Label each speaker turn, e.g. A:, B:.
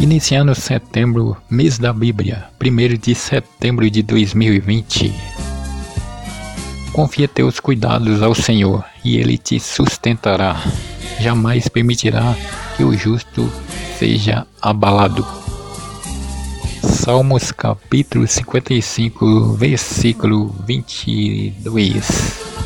A: Iniciando setembro, mês da Bíblia, 1 de setembro de 2020. Confia teus cuidados ao Senhor e Ele te sustentará. Jamais permitirá que o justo seja abalado. Salmos capítulo 55, versículo 22.